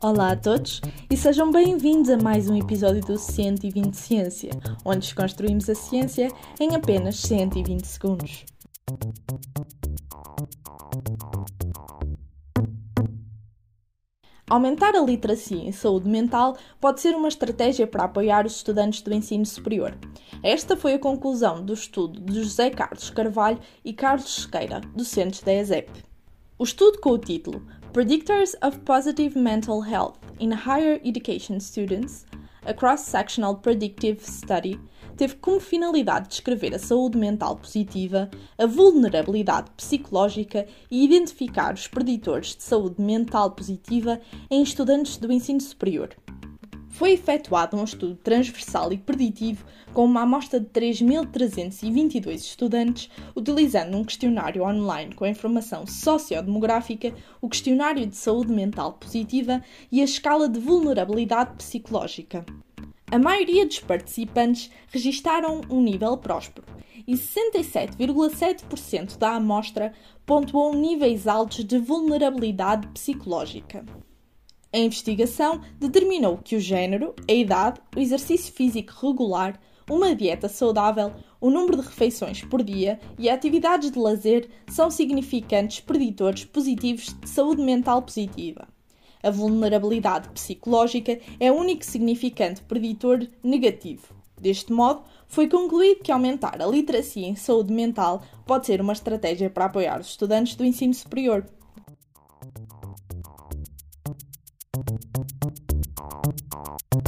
Olá a todos e sejam bem-vindos a mais um episódio do 120 Ciência, onde desconstruímos a ciência em apenas 120 segundos. Aumentar a literacia em saúde mental pode ser uma estratégia para apoiar os estudantes do ensino superior. Esta foi a conclusão do estudo de José Carlos Carvalho e Carlos Sequeira, docentes da ESEP. O estudo com o título Predictors of Positive Mental Health in Higher Education Students, a Cross-Sectional Predictive Study, teve como finalidade descrever a saúde mental positiva, a vulnerabilidade psicológica e identificar os preditores de saúde mental positiva em estudantes do ensino superior. Foi efetuado um estudo transversal e preditivo com uma amostra de 3.322 estudantes, utilizando um questionário online com informação sociodemográfica, o questionário de saúde mental positiva e a escala de vulnerabilidade psicológica. A maioria dos participantes registaram um nível próspero e 67,7% da amostra pontuou níveis altos de vulnerabilidade psicológica. A investigação determinou que o género, a idade, o exercício físico regular, uma dieta saudável, o número de refeições por dia e atividades de lazer são significantes preditores positivos de saúde mental positiva. A vulnerabilidade psicológica é o único significante preditor negativo. Deste modo, foi concluído que aumentar a literacia em saúde mental pode ser uma estratégia para apoiar os estudantes do ensino superior. Thank you.